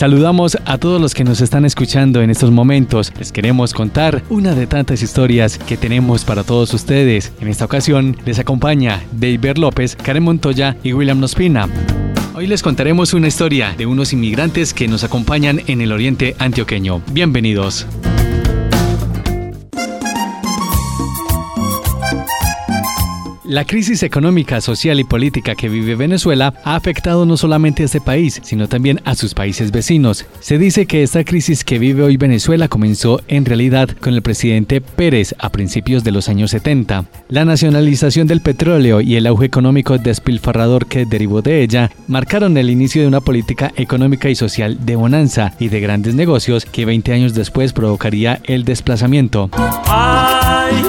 Saludamos a todos los que nos están escuchando en estos momentos. Les queremos contar una de tantas historias que tenemos para todos ustedes. En esta ocasión les acompaña David López, Karen Montoya y William Nospina. Hoy les contaremos una historia de unos inmigrantes que nos acompañan en el oriente antioqueño. Bienvenidos. La crisis económica, social y política que vive Venezuela ha afectado no solamente a este país, sino también a sus países vecinos. Se dice que esta crisis que vive hoy Venezuela comenzó en realidad con el presidente Pérez a principios de los años 70. La nacionalización del petróleo y el auge económico despilfarrador que derivó de ella marcaron el inicio de una política económica y social de bonanza y de grandes negocios que 20 años después provocaría el desplazamiento. Ay,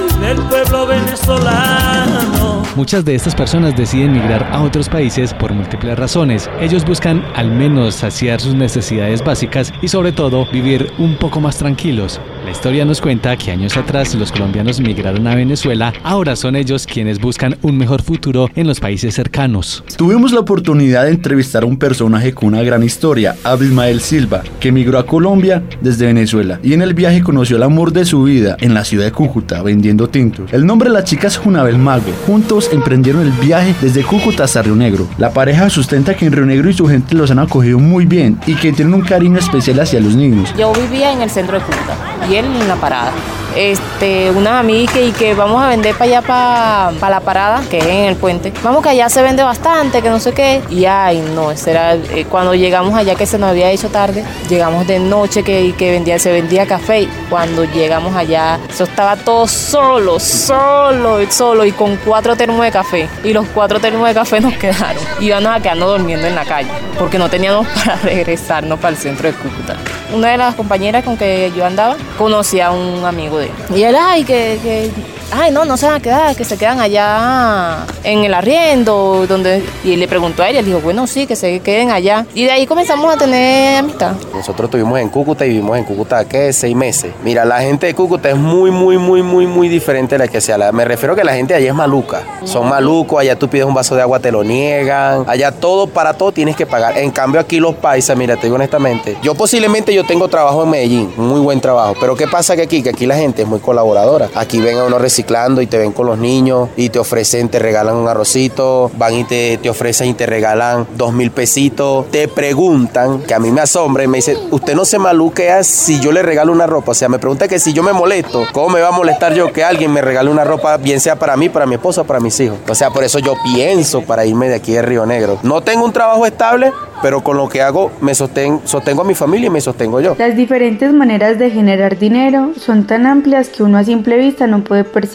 pueblo venezolano Muchas de estas personas deciden migrar a otros países por múltiples razones. Ellos buscan al menos saciar sus necesidades básicas y sobre todo vivir un poco más tranquilos. La historia nos cuenta que años atrás los colombianos migraron a Venezuela, ahora son ellos quienes buscan un mejor futuro en los países cercanos. Tuvimos la oportunidad de entrevistar a un personaje con una gran historia, Abismael Silva, que migró a Colombia desde Venezuela y en el viaje conoció el amor de su vida en la ciudad de Cúcuta vendiendo tintos. El nombre de la chica es Junabel Mague. Juntos emprendieron el viaje desde Cúcuta hasta Río Negro. La pareja sustenta que en Río Negro y su gente los han acogido muy bien y que tienen un cariño especial hacia los niños. Yo vivía en el centro de Cúcuta y él en la parada este, unas amigas y que vamos a vender para allá, para, la parada, que es en el puente. Vamos que allá se vende bastante, que no sé qué. Y ay, no, era eh, cuando llegamos allá que se nos había hecho tarde, llegamos de noche que, que vendía, se vendía café. Cuando llegamos allá, eso estaba todo solo, solo, solo y con cuatro termos de café. Y los cuatro termos de café nos quedaron. Íbamos a quedarnos durmiendo en la calle, porque no teníamos para regresarnos para el centro de Cúcuta. Una de las compañeras con que yo andaba conocía a un amigo y él, ay, que, que ay, no, no se van a quedar, que se quedan allá en el arriendo, donde, y le preguntó a ella, dijo, bueno, sí, que se queden allá. Y de ahí comenzamos a tener amistad. Nosotros estuvimos en Cúcuta y vivimos en Cúcuta, ¿qué? Seis meses. Mira, la gente de Cúcuta es muy, muy, muy, muy, muy diferente de la que sea. Me refiero a que la gente allá es maluca. Son malucos, allá tú pides un vaso de agua, te lo niegan. Allá todo, para todo tienes que pagar. En cambio aquí los paisas, mira, te digo honestamente, yo posiblemente yo tengo trabajo en Medellín, muy buen trabajo, pero ¿qué pasa que aquí? Que aquí la gente es muy colaboradora. Aquí ven a uno y te ven con los niños y te ofrecen, te regalan un arrocito, van y te, te ofrecen y te regalan dos mil pesitos, te preguntan, que a mí me asombra y me dice, usted no se maluquea si yo le regalo una ropa, o sea, me pregunta que si yo me molesto, ¿cómo me va a molestar yo que alguien me regale una ropa, bien sea para mí, para mi esposa, para mis hijos? O sea, por eso yo pienso para irme de aquí de Río Negro. No tengo un trabajo estable, pero con lo que hago me sostengo, sostengo a mi familia y me sostengo yo. Las diferentes maneras de generar dinero son tan amplias que uno a simple vista no puede percibir.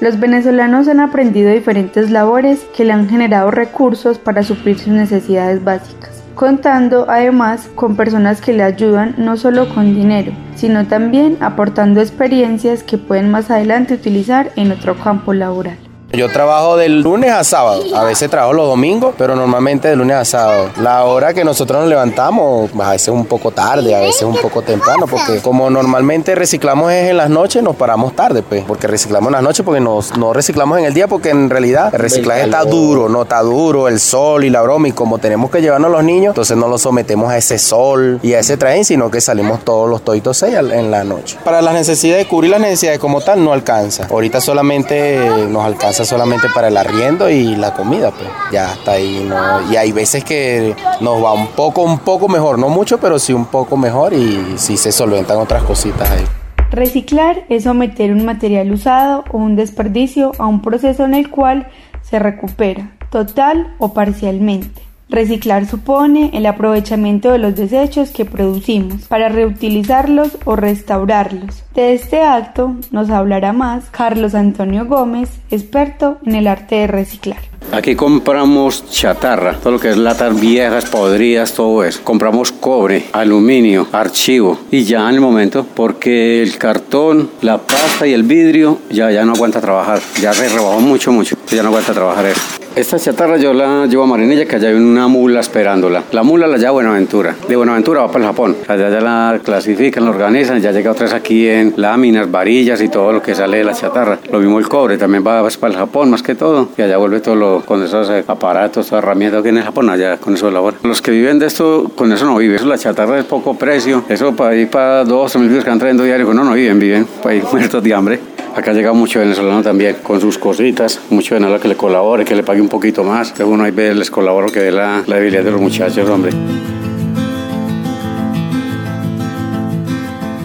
Los venezolanos han aprendido diferentes labores que le han generado recursos para suplir sus necesidades básicas contando además con personas que le ayudan no solo con dinero, sino también aportando experiencias que pueden más adelante utilizar en otro campo laboral. Yo trabajo del lunes a sábado, a veces trabajo los domingos, pero normalmente de lunes a sábado. La hora que nosotros nos levantamos, a veces un poco tarde, a veces un poco temprano, porque como normalmente reciclamos es en las noches, nos paramos tarde, pues, porque reciclamos en las noches, porque nos, no reciclamos en el día, porque en realidad el reciclaje está duro, no está duro, el sol y la broma, y como tenemos que llevarnos a los niños, entonces no los sometemos a ese sol y a ese traje, sino que salimos todos los toditos seis en la noche. Para las necesidades, cubrir las necesidades como tal, no alcanza. Ahorita solamente nos alcanza solamente para el arriendo y la comida, pues ya está ahí, ¿no? Y hay veces que nos va un poco, un poco mejor, no mucho, pero sí un poco mejor y sí se solventan otras cositas ahí. Reciclar es someter un material usado o un desperdicio a un proceso en el cual se recupera, total o parcialmente. Reciclar supone el aprovechamiento de los desechos que producimos para reutilizarlos o restaurarlos. De este acto nos hablará más Carlos Antonio Gómez, experto en el arte de reciclar. Aquí compramos chatarra, todo lo que es latas viejas, podridas, todo eso. Compramos cobre, aluminio, archivo y ya en el momento, porque el cartón, la pasta y el vidrio ya, ya no aguanta trabajar. Ya se rebajó mucho, mucho. Ya no aguanta trabajar eso. Esta chatarra yo la llevo a Marinilla, que allá hay una mula esperándola. La mula la lleva a Buenaventura. De Buenaventura va para el Japón. Allá ya la clasifican, la organizan, ya llega otras aquí en láminas, varillas y todo lo que sale de la chatarra. Lo mismo el cobre, también va para el Japón más que todo. Y allá vuelve todo lo, con esos aparatos, toda herramientas que en el Japón, allá con eso labora. Los que viven de esto, con eso no viven. Eso la chatarra es poco precio. Eso para ir para dos o mil que están trayendo diario, no, no viven, viven. Para ir muertos de hambre. Acá llega mucho venezolano también con sus cositas, mucho venezolano que le colabore, que le pague un poquito más. Que uno ahí ve, les colaboro que dé la, la debilidad de los muchachos, hombre.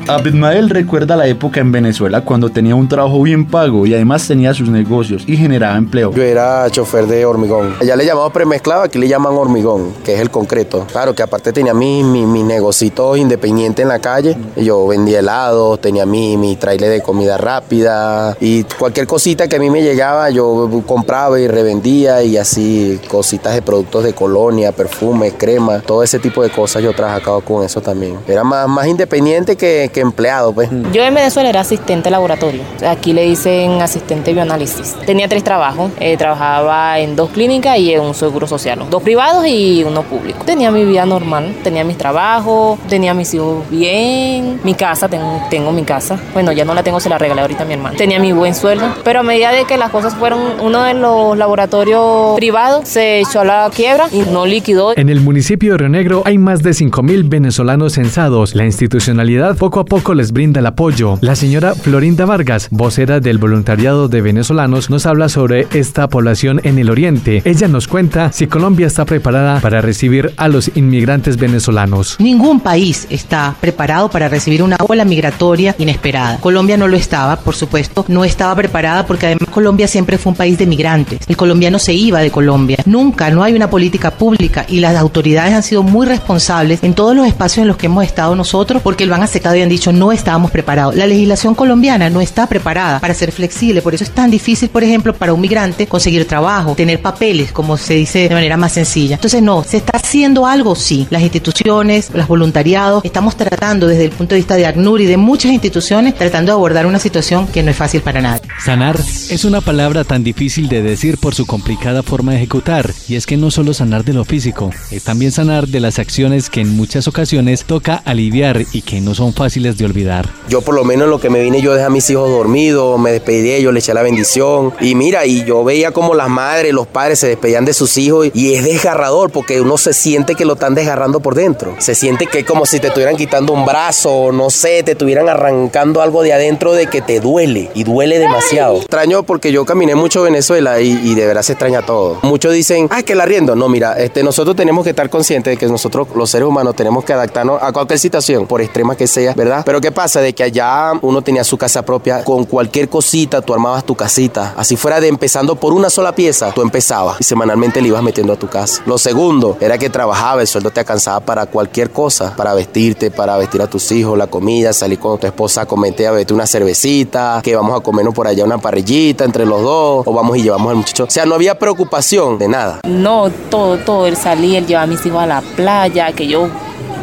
Abedmael recuerda la época en Venezuela cuando tenía un trabajo bien pago y además tenía sus negocios y generaba empleo. Yo era chofer de hormigón. Allá le llamamos premezclado, aquí le llaman hormigón, que es el concreto. Claro que aparte tenía mi, mi, mi negocito independiente en la calle. Yo vendía helados, tenía mi, mi trailer de comida rápida y cualquier cosita que a mí me llegaba yo compraba y revendía y así cositas de productos de colonia, perfume, crema, todo ese tipo de cosas yo trabajaba con eso también. Era más, más independiente que, empleado, pues. Yo en Venezuela era asistente laboratorio. Aquí le dicen asistente bioanálisis. Tenía tres trabajos. Eh, trabajaba en dos clínicas y en un seguro social. Dos privados y uno público. Tenía mi vida normal. Tenía mis trabajos, tenía mis hijos bien. Mi casa, tengo, tengo mi casa. Bueno, ya no la tengo, se la regalé ahorita a mi hermano. Tenía mi buen sueldo. Pero a medida de que las cosas fueron, uno de los laboratorios privados se echó a la quiebra y no liquidó. En el municipio de Río Negro hay más de 5.000 venezolanos censados. La institucionalidad poco a poco les brinda el apoyo. La señora Florinda Vargas, vocera del voluntariado de venezolanos, nos habla sobre esta población en el oriente. Ella nos cuenta si Colombia está preparada para recibir a los inmigrantes venezolanos. Ningún país está preparado para recibir una ola migratoria inesperada. Colombia no lo estaba, por supuesto, no estaba preparada porque además Colombia siempre fue un país de migrantes. El colombiano se iba de Colombia. Nunca, no hay una política pública y las autoridades han sido muy responsables en todos los espacios en los que hemos estado nosotros porque lo han aceptado y han dicho no estábamos preparados. La legislación colombiana no está preparada para ser flexible, por eso es tan difícil, por ejemplo, para un migrante conseguir trabajo, tener papeles, como se dice de manera más sencilla. Entonces, no, ¿se está haciendo algo? Sí. Las instituciones, los voluntariados, estamos tratando desde el punto de vista de ACNUR y de muchas instituciones, tratando de abordar una situación que no es fácil para nadie. Sanar es una palabra tan difícil de decir por su complicada forma de ejecutar, y es que no solo sanar de lo físico, es también sanar de las acciones que en muchas ocasiones toca aliviar y que no son fáciles de olvidar. Yo por lo menos lo que me vine yo dejé a mis hijos dormidos, me despedí de ellos, le eché la bendición y mira, y yo veía como las madres, los padres se despedían de sus hijos y es desgarrador porque uno se siente que lo están desgarrando por dentro. Se siente que es como si te estuvieran quitando un brazo, no sé, te estuvieran arrancando algo de adentro de que te duele y duele demasiado. Extraño porque yo caminé mucho Venezuela y, de verdad se extraña todo. Muchos dicen, ah, que la riendo. No, mira, este, nosotros tenemos que estar conscientes de que nosotros los seres humanos tenemos que adaptarnos a cualquier situación, por extrema que sea, ¿verdad? Pero ¿qué pasa? De que allá uno tenía su casa propia, con cualquier cosita tú armabas tu casita. Así fuera de empezando por una sola pieza, tú empezabas y semanalmente le ibas metiendo a tu casa. Lo segundo era que trabajaba, el sueldo te alcanzaba para cualquier cosa, para vestirte, para vestir a tus hijos, la comida, salir con tu esposa a comerte a verte una cervecita, que vamos a comernos por allá una parrillita entre los dos, o vamos y llevamos al muchacho. O sea, no había preocupación de nada. No, todo, todo, él salía, él llevaba a mis hijos a la playa, que yo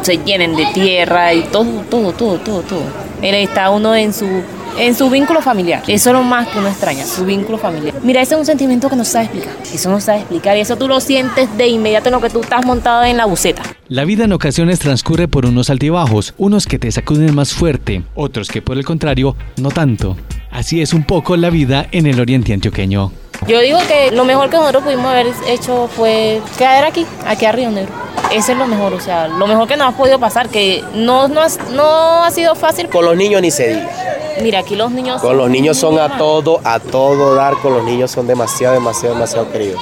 se llenen de tierra y todo, todo, todo, todo, todo. Él está uno en su en su vínculo familiar. Eso es lo más que uno extraña, su vínculo familiar. Mira, ese es un sentimiento que no sabe explicar. Eso no sabe explicar y eso tú lo sientes de inmediato en lo que tú estás montado en la buceta. La vida en ocasiones transcurre por unos altibajos, unos que te sacuden más fuerte, otros que por el contrario, no tanto. Así es un poco la vida en el oriente antioqueño. Yo digo que lo mejor que nosotros pudimos haber hecho fue quedar aquí, aquí a Río Negro. Eso es lo mejor, o sea, lo mejor que nos ha podido pasar, que no, no, ha, no ha sido fácil. Con los niños ni se diga. Mira, aquí los niños... Con los niños son a todo, a todo dar, con los niños son demasiado, demasiado, demasiado queridos.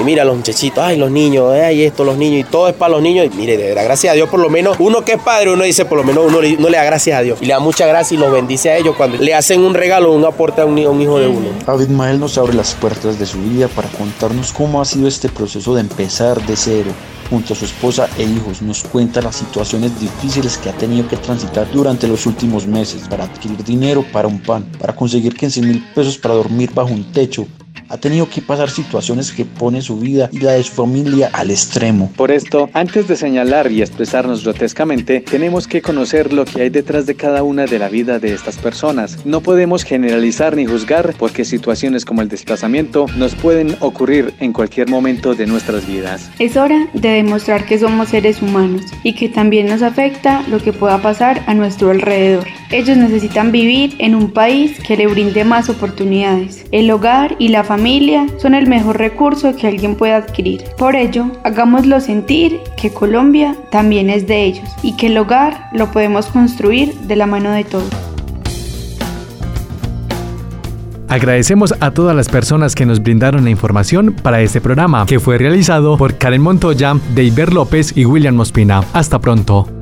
Y mira los muchachitos, ay, los niños, ay, esto, los niños, y todo es para los niños. Y mire, de verdad, gracias a Dios, por lo menos, uno que es padre, uno dice, por lo menos uno, no le da gracias a Dios. Y le da mucha gracia y los bendice a ellos cuando le hacen un regalo, un aporte a un, un hijo de uno. David Mael nos abre las puertas de su vida para contarnos cómo ha sido este proceso de empezar de cero junto a su esposa e hijos, nos cuenta las situaciones difíciles que ha tenido que transitar durante los últimos meses para adquirir dinero para un pan, para conseguir 15 mil pesos para dormir bajo un techo ha tenido que pasar situaciones que pone su vida y la de su familia al extremo. Por esto, antes de señalar y expresarnos grotescamente, tenemos que conocer lo que hay detrás de cada una de la vida de estas personas. No podemos generalizar ni juzgar porque situaciones como el desplazamiento nos pueden ocurrir en cualquier momento de nuestras vidas. Es hora de demostrar que somos seres humanos y que también nos afecta lo que pueda pasar a nuestro alrededor. Ellos necesitan vivir en un país que le brinde más oportunidades. El hogar y la familia son el mejor recurso que alguien puede adquirir. Por ello, hagámoslo sentir que Colombia también es de ellos y que el hogar lo podemos construir de la mano de todos. Agradecemos a todas las personas que nos brindaron la información para este programa, que fue realizado por Karen Montoya, Deiber López y William Mospina. Hasta pronto.